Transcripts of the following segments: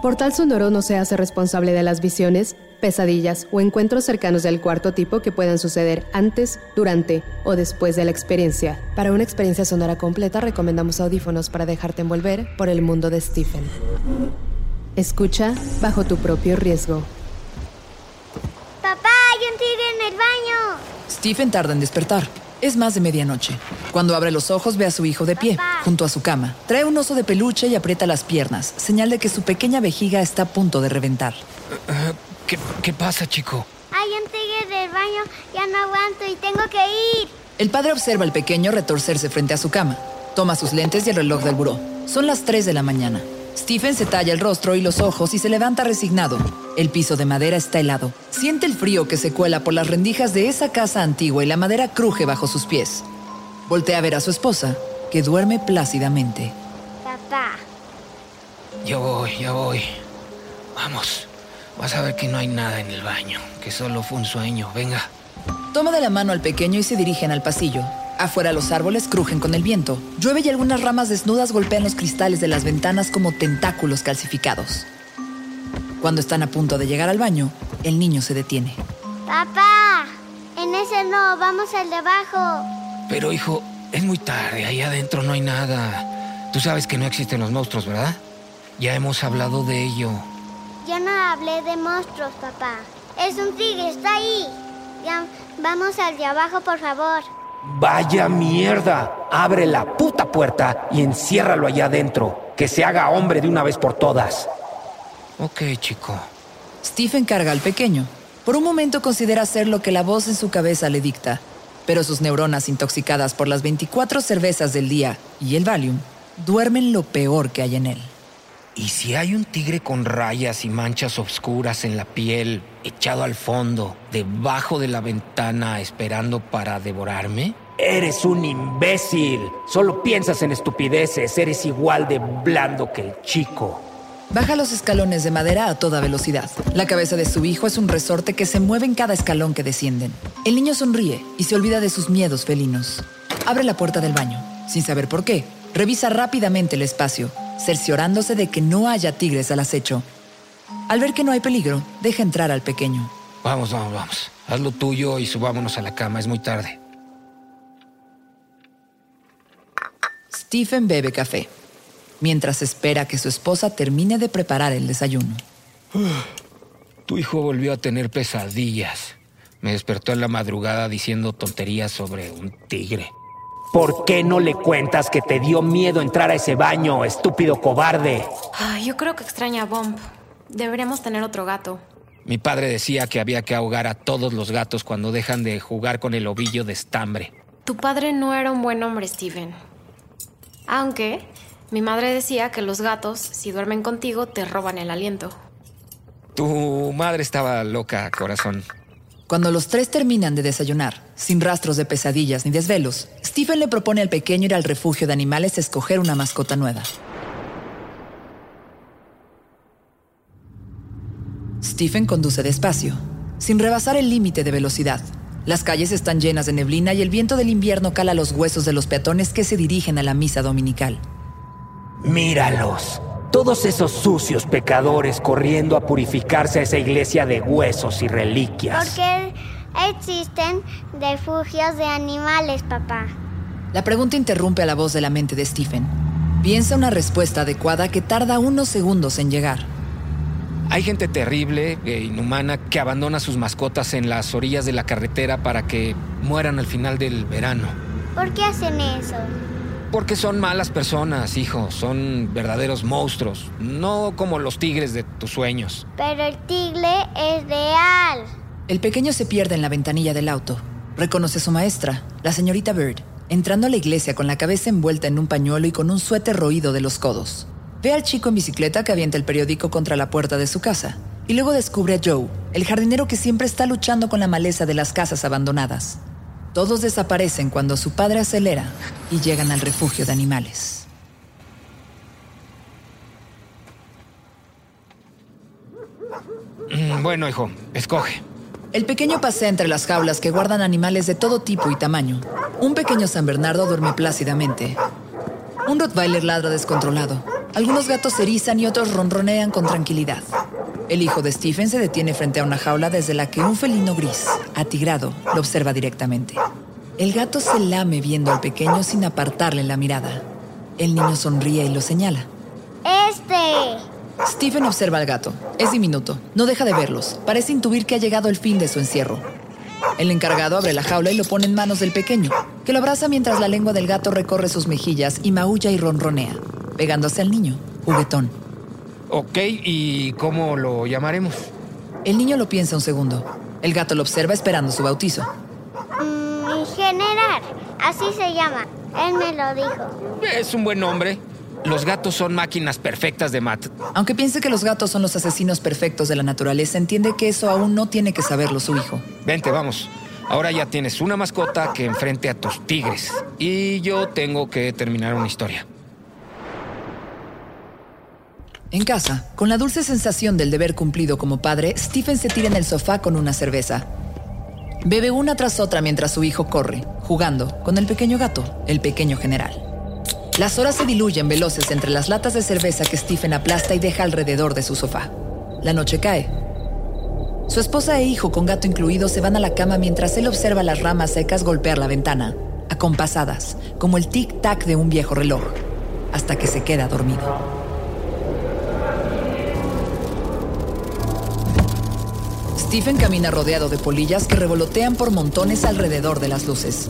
Portal Sonoro no se hace responsable de las visiones, pesadillas o encuentros cercanos del cuarto tipo que puedan suceder antes, durante o después de la experiencia. Para una experiencia sonora completa recomendamos audífonos para dejarte envolver por el mundo de Stephen. Escucha bajo tu propio riesgo. Papá, hay un tigre en el baño. Stephen tarda en despertar. Es más de medianoche. Cuando abre los ojos ve a su hijo de pie, junto a su cama. Trae un oso de peluche y aprieta las piernas, señal de que su pequeña vejiga está a punto de reventar. ¿qué, pasa, chico? Hay un tigre del baño, ya no aguanto y tengo que ir. El padre observa al pequeño retorcerse frente a su cama. Toma sus lentes y el reloj del buró. Son las 3 de la mañana. Stephen se talla el rostro y los ojos y se levanta resignado. El piso de madera está helado. Siente el frío que se cuela por las rendijas de esa casa antigua y la madera cruje bajo sus pies. Voltea a ver a su esposa, que duerme plácidamente. Papá. Ya voy, ya voy. Vamos. Vas a ver que no hay nada en el baño, que solo fue un sueño. Venga. Toma de la mano al pequeño y se dirigen al pasillo. Afuera los árboles crujen con el viento. Llueve y algunas ramas desnudas golpean los cristales de las ventanas como tentáculos calcificados. Cuando están a punto de llegar al baño, el niño se detiene. Papá, en ese no, vamos al de abajo. Pero hijo, es muy tarde, ahí adentro no hay nada. Tú sabes que no existen los monstruos, ¿verdad? Ya hemos hablado de ello. Yo no hablé de monstruos, papá. Es un tigre, está ahí. Ya, vamos al de abajo, por favor. Vaya mierda. Abre la puta puerta y enciérralo allá adentro. Que se haga hombre de una vez por todas. Ok, chico. Stephen carga al pequeño. Por un momento considera hacer lo que la voz en su cabeza le dicta, pero sus neuronas intoxicadas por las 24 cervezas del día y el Valium duermen lo peor que hay en él. ¿Y si hay un tigre con rayas y manchas oscuras en la piel, echado al fondo, debajo de la ventana, esperando para devorarme? Eres un imbécil. Solo piensas en estupideces. Eres igual de blando que el chico. Baja los escalones de madera a toda velocidad. La cabeza de su hijo es un resorte que se mueve en cada escalón que descienden. El niño sonríe y se olvida de sus miedos felinos. Abre la puerta del baño. Sin saber por qué, revisa rápidamente el espacio cerciorándose de que no haya tigres al acecho. Al ver que no hay peligro, deja entrar al pequeño. Vamos, vamos, vamos. Haz lo tuyo y subámonos a la cama, es muy tarde. Stephen bebe café, mientras espera que su esposa termine de preparar el desayuno. Tu hijo volvió a tener pesadillas. Me despertó en la madrugada diciendo tonterías sobre un tigre. ¿Por qué no le cuentas que te dio miedo entrar a ese baño, estúpido cobarde? yo creo que extraña a Bomb. Deberíamos tener otro gato. Mi padre decía que había que ahogar a todos los gatos cuando dejan de jugar con el ovillo de estambre. Tu padre no era un buen hombre, Steven. Aunque mi madre decía que los gatos, si duermen contigo, te roban el aliento. Tu madre estaba loca, corazón. Cuando los tres terminan de desayunar, sin rastros de pesadillas ni desvelos, Stephen le propone al pequeño ir al refugio de animales a escoger una mascota nueva. Stephen conduce despacio, sin rebasar el límite de velocidad. Las calles están llenas de neblina y el viento del invierno cala los huesos de los peatones que se dirigen a la misa dominical. Míralos. Todos esos sucios pecadores corriendo a purificarse a esa iglesia de huesos y reliquias. ¿Por qué existen refugios de animales, papá. La pregunta interrumpe a la voz de la mente de Stephen. Piensa una respuesta adecuada que tarda unos segundos en llegar. Hay gente terrible e inhumana que abandona sus mascotas en las orillas de la carretera para que mueran al final del verano. ¿Por qué hacen eso? Porque son malas personas, hijo. Son verdaderos monstruos. No como los tigres de tus sueños. Pero el tigre es real. El pequeño se pierde en la ventanilla del auto. Reconoce a su maestra, la señorita Bird, entrando a la iglesia con la cabeza envuelta en un pañuelo y con un suéter roído de los codos. Ve al chico en bicicleta que avienta el periódico contra la puerta de su casa. Y luego descubre a Joe, el jardinero que siempre está luchando con la maleza de las casas abandonadas. Todos desaparecen cuando su padre acelera y llegan al refugio de animales. Mm, Bueno, hijo, escoge. El pequeño pasea entre las jaulas que guardan animales de todo tipo y tamaño. Un pequeño San Bernardo duerme plácidamente. Un Rottweiler ladra descontrolado. Algunos gatos se erizan y otros ronronean con tranquilidad. El hijo de Stephen se detiene frente a una jaula desde la que un felino gris, atigrado, lo observa directamente. El gato se lame viendo al pequeño sin apartarle la mirada. El niño sonríe y lo señala. Este. Stephen observa al gato. Es diminuto. No deja de verlos. Parece intuir que ha llegado el fin de su encierro. El encargado abre la jaula y lo pone en manos del pequeño, que lo abraza mientras la lengua del gato recorre sus mejillas y maulla y ronronea, pegándose al niño, juguetón. Ok, ¿y cómo lo llamaremos? El niño lo piensa un segundo. El gato lo observa esperando su bautizo. Mm, general. Así se llama. Él me lo dijo. Es un buen nombre. Los gatos son máquinas perfectas de mat. Aunque piense que los gatos son los asesinos perfectos de la naturaleza, entiende que eso aún no tiene que saberlo su hijo. Vente, vamos. Ahora ya tienes una mascota que enfrente a tus tigres. Y yo tengo que terminar una historia. En casa, con la dulce sensación del deber cumplido como padre, Stephen se tira en el sofá con una cerveza. Bebe una tras otra mientras su hijo corre, jugando con el pequeño gato, el pequeño general. Las horas se diluyen veloces entre las latas de cerveza que Stephen aplasta y deja alrededor de su sofá. La noche cae. Su esposa e hijo, con gato incluido, se van a la cama mientras él observa las ramas secas golpear la ventana, acompasadas, como el tic-tac de un viejo reloj, hasta que se queda dormido. Stephen camina rodeado de polillas que revolotean por montones alrededor de las luces.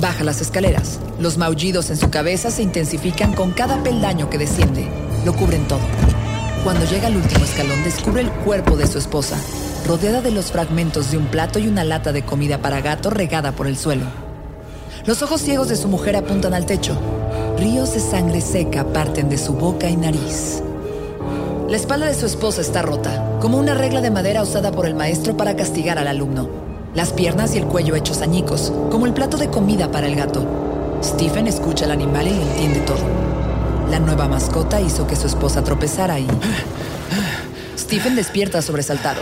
Baja las escaleras. Los maullidos en su cabeza se intensifican con cada peldaño que desciende. Lo cubren todo. Cuando llega al último escalón, descubre el cuerpo de su esposa, rodeada de los fragmentos de un plato y una lata de comida para gato regada por el suelo. Los ojos ciegos de su mujer apuntan al techo. Ríos de sangre seca parten de su boca y nariz. La espalda de su esposa está rota, como una regla de madera usada por el maestro para castigar al alumno. Las piernas y el cuello hechos añicos, como el plato de comida para el gato. Stephen escucha al animal y lo entiende todo. La nueva mascota hizo que su esposa tropezara y... Stephen despierta sobresaltado.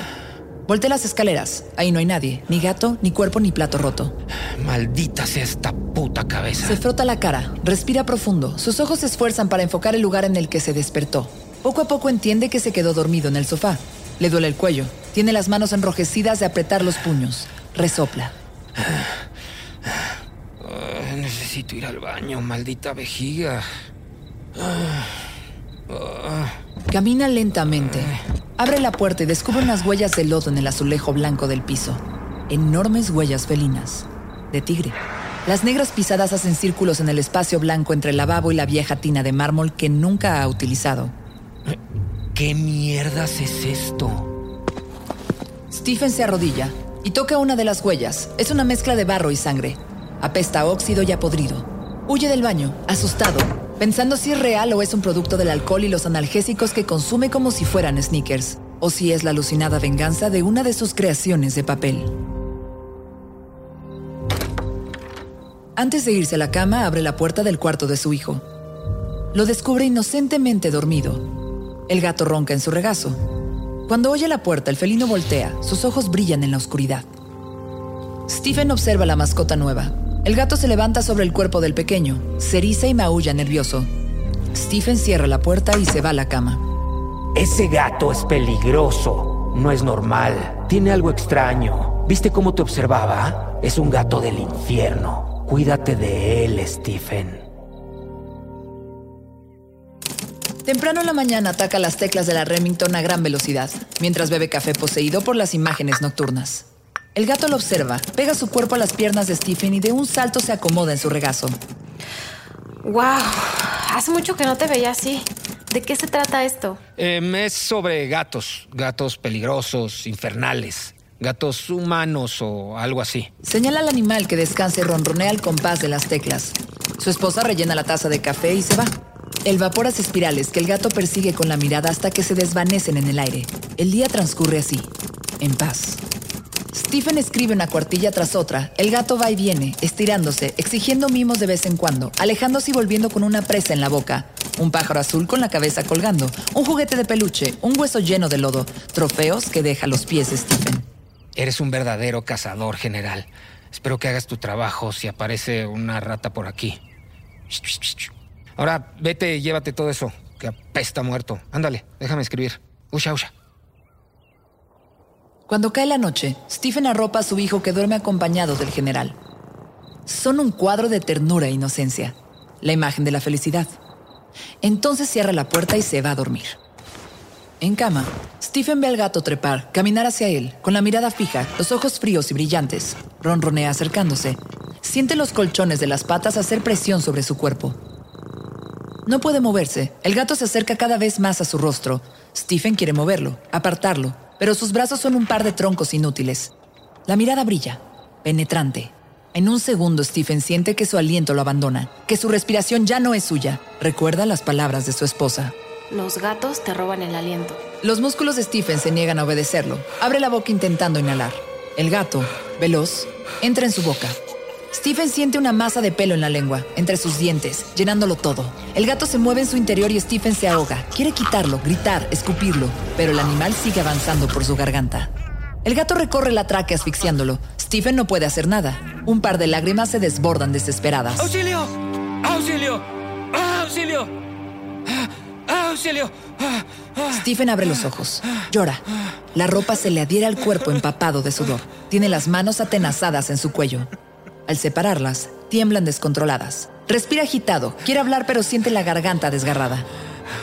Voltea las escaleras. Ahí no hay nadie, ni gato, ni cuerpo, ni plato roto. Maldita sea esta puta cabeza. Se frota la cara, respira profundo. Sus ojos se esfuerzan para enfocar el lugar en el que se despertó. Poco a poco entiende que se quedó dormido en el sofá. Le duele el cuello. Tiene las manos enrojecidas de apretar los puños. Resopla. Ah, necesito ir al baño, maldita vejiga. Camina lentamente. Abre la puerta y descubre unas huellas de lodo en el azulejo blanco del piso. Enormes huellas felinas. De tigre. Las negras pisadas hacen círculos en el espacio blanco entre el lavabo y la vieja tina de mármol que nunca ha utilizado. ¿Qué mierdas es esto? Stephen se arrodilla y toca una de las huellas. Es una mezcla de barro y sangre. Apesta a óxido y a podrido. Huye del baño, asustado, pensando si es real o es un producto del alcohol y los analgésicos que consume como si fueran sneakers, o si es la alucinada venganza de una de sus creaciones de papel. Antes de irse a la cama, abre la puerta del cuarto de su hijo. Lo descubre inocentemente dormido. El gato ronca en su regazo. Cuando oye la puerta, el felino voltea. Sus ojos brillan en la oscuridad. Stephen observa la mascota nueva. El gato se levanta sobre el cuerpo del pequeño, se eriza y maulla nervioso. Stephen cierra la puerta y se va a la cama. Ese gato es peligroso. No es normal. Tiene algo extraño. ¿Viste cómo te observaba? Es un gato del infierno. Cuídate de él, Stephen. Temprano en la mañana ataca las teclas de la Remington a gran velocidad, mientras bebe café poseído por las imágenes nocturnas. El gato lo observa, pega su cuerpo a las piernas de Stephen y de un salto se acomoda en su regazo. ¡Wow! Hace mucho que no te veía así. ¿De qué se trata esto? Em, es sobre gatos, gatos peligrosos, infernales, gatos humanos o algo así. Señala al animal que descansa y ronronea al compás de las teclas. Su esposa rellena la taza de café y se va. El vapor hace espirales que el gato persigue con la mirada hasta que se desvanecen en el aire. El día transcurre así, en paz. Stephen escribe una cuartilla tras otra. El gato va y viene, estirándose, exigiendo mimos de vez en cuando, alejándose y volviendo con una presa en la boca. Un pájaro azul con la cabeza colgando, un juguete de peluche, un hueso lleno de lodo, trofeos que deja los pies Stephen. Eres un verdadero cazador, general. Espero que hagas tu trabajo si aparece una rata por aquí. Ahora vete y llévate todo eso, que apesta muerto. Ándale, déjame escribir. Usha, usha. Cuando cae la noche, Stephen arropa a su hijo que duerme acompañado del general. Son un cuadro de ternura e inocencia, la imagen de la felicidad. Entonces cierra la puerta y se va a dormir. En cama, Stephen ve al gato trepar, caminar hacia él, con la mirada fija, los ojos fríos y brillantes. Ronronea acercándose. Siente los colchones de las patas hacer presión sobre su cuerpo. No puede moverse. El gato se acerca cada vez más a su rostro. Stephen quiere moverlo, apartarlo, pero sus brazos son un par de troncos inútiles. La mirada brilla, penetrante. En un segundo Stephen siente que su aliento lo abandona, que su respiración ya no es suya. Recuerda las palabras de su esposa. Los gatos te roban el aliento. Los músculos de Stephen se niegan a obedecerlo. Abre la boca intentando inhalar. El gato, veloz, entra en su boca. Stephen siente una masa de pelo en la lengua, entre sus dientes, llenándolo todo. El gato se mueve en su interior y Stephen se ahoga. Quiere quitarlo, gritar, escupirlo, pero el animal sigue avanzando por su garganta. El gato recorre la tráquea asfixiándolo. Stephen no puede hacer nada. Un par de lágrimas se desbordan desesperadas. ¡Auxilio! ¡Auxilio! ¡Auxilio! ¡Auxilio! Stephen abre los ojos. Llora. La ropa se le adhiere al cuerpo empapado de sudor. Tiene las manos atenazadas en su cuello. Al separarlas, tiemblan descontroladas. Respira agitado, quiere hablar pero siente la garganta desgarrada.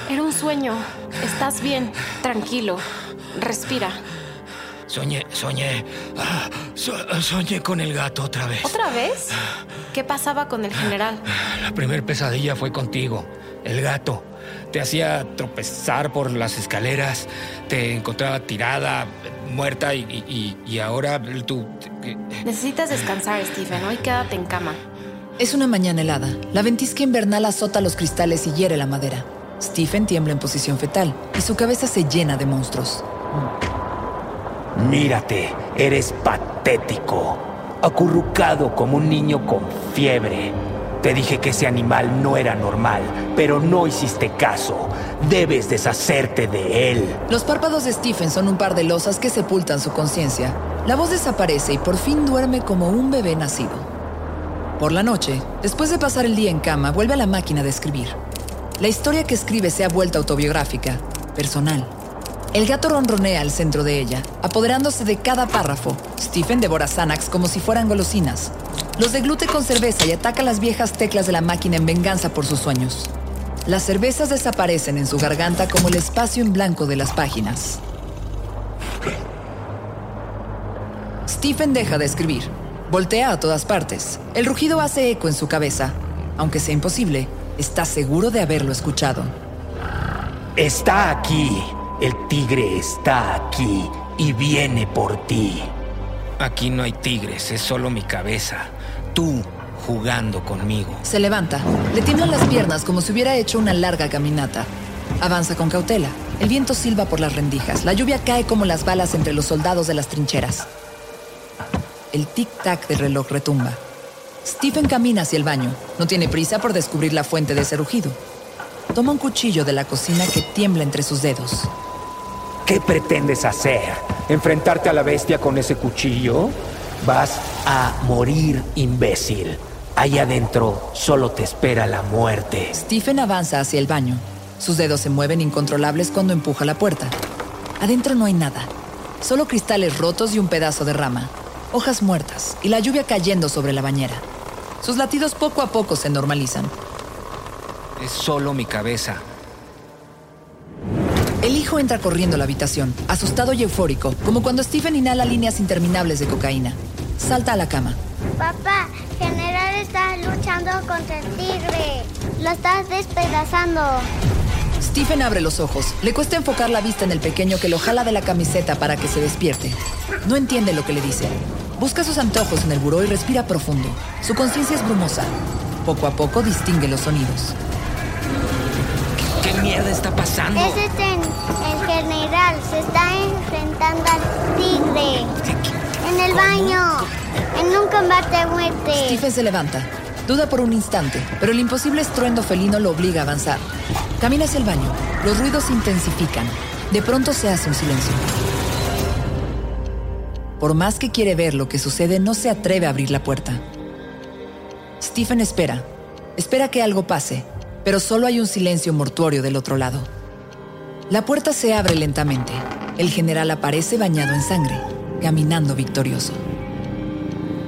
Era un sueño. Estás bien, tranquilo. Respira. Soñé, soñé. ah, so- soñé con el gato otra vez. ¿Otra vez? ¿Qué pasaba con el general? La primer pesadilla fue contigo, el gato. Te hacía tropezar por las escaleras, te encontraba tirada, muerta y, y- y- y ahora tú... Necesitas descansar, Stephen. Hoy quédate en cama. Es una mañana helada. La ventisca invernal azota los cristales y hiere la madera. Stephen tiembla en posición fetal y su cabeza se llena de monstruos. Mírate, eres patético. Acurrucado como un niño con fiebre. Te dije que ese animal no era normal, pero no hiciste caso. Debes deshacerte de él. Los párpados de Stephen son un par de losas que sepultan su conciencia. La voz desaparece y por fin duerme como un bebé nacido. Por la noche, después de pasar el día en cama, vuelve a la máquina de escribir. La historia que escribe se ha vuelto autobiográfica, personal. El gato ronronea al centro de ella, apoderándose de cada párrafo. Stephen devora Xanax como si fueran golosinas. Los deglute con cerveza y ataca las viejas teclas de la máquina en venganza por sus sueños. Las cervezas desaparecen en su garganta como el espacio en blanco de las páginas. Stephen deja de escribir. Voltea a todas partes. El rugido hace eco en su cabeza. Aunque sea imposible, está seguro de haberlo escuchado. Está aquí. El tigre está aquí y viene por ti. Aquí no hay tigres, es solo mi cabeza. Tú jugando conmigo. Se levanta. Le tiemblan las piernas como si hubiera hecho una larga caminata. Avanza con cautela. El viento silba por las rendijas. La lluvia cae como las balas entre los soldados de las trincheras. El tic-tac del reloj retumba. Stephen camina hacia el baño. No tiene prisa por descubrir la fuente de ese rugido. Toma un cuchillo de la cocina que tiembla entre sus dedos. ¿Qué pretendes hacer? ¿Enfrentarte a la bestia con ese cuchillo? Vas a morir, imbécil. Ahí adentro solo te espera la muerte. Stephen avanza hacia el baño. Sus dedos se mueven incontrolables cuando empuja la puerta. Adentro no hay nada. Solo cristales rotos y un pedazo de rama. Hojas muertas y la lluvia cayendo sobre la bañera. Sus latidos poco a poco se normalizan. Es solo mi cabeza. El hijo entra corriendo a la habitación, asustado y eufórico, como cuando Stephen inhala líneas interminables de cocaína. Salta a la cama. Papá, General está luchando contra el tigre. Lo estás despedazando. Stephen abre los ojos. Le cuesta enfocar la vista en el pequeño que lo jala de la camiseta para que se despierte. No entiende lo que le dice. Busca sus antojos en el buró y respira profundo. Su conciencia es brumosa. Poco a poco distingue los sonidos. ¿Qué mierda está pasando? Ese es el, el general. Se está enfrentando al tigre. En el baño. En un combate a muerte. Stephen se levanta. Duda por un instante, pero el imposible estruendo felino lo obliga a avanzar. Camina hacia el baño. Los ruidos se intensifican. De pronto se hace un silencio. Por más que quiere ver lo que sucede, no se atreve a abrir la puerta. Stephen espera. Espera que algo pase, pero solo hay un silencio mortuorio del otro lado. La puerta se abre lentamente. El general aparece bañado en sangre, caminando victorioso.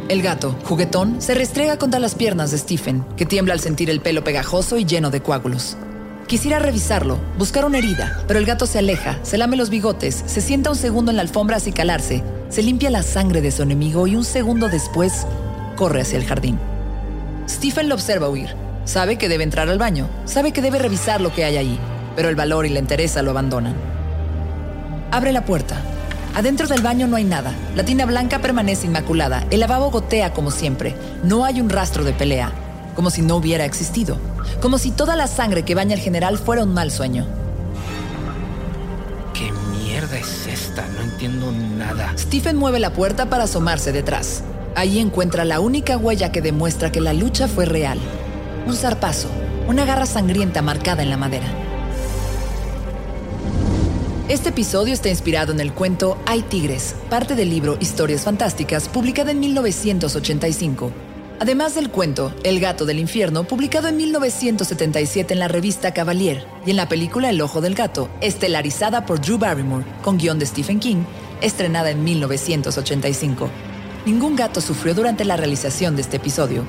El gato, juguetón, se restrega contra las piernas de Stephen, que tiembla al sentir el pelo pegajoso y lleno de coágulos. Quisiera revisarlo, buscar una herida, pero el gato se aleja, se lame los bigotes, se sienta un segundo en la alfombra a calarse, se limpia la sangre de su enemigo y un segundo después corre hacia el jardín. Stephen lo observa huir. Sabe que debe entrar al baño, sabe que debe revisar lo que hay ahí, pero el valor y la entereza lo abandonan. Abre la puerta. Adentro del baño no hay nada. La tina blanca permanece inmaculada. El lavabo gotea como siempre. No hay un rastro de pelea. Como si no hubiera existido. Como si toda la sangre que baña al general fuera un mal sueño. Nada. Stephen mueve la puerta para asomarse detrás. Ahí encuentra la única huella que demuestra que la lucha fue real. Un zarpazo, una garra sangrienta marcada en la madera. Este episodio está inspirado en el cuento Hay Tigres, parte del libro Historias Fantásticas, publicado en 1985. Además del cuento El Gato del Infierno, publicado en 1977 en la revista Cavalier, y en la película El Ojo del Gato, estelarizada por Drew Barrymore, con guion de Stephen King, estrenada en 1985. Ningún gato sufrió durante la realización de este episodio,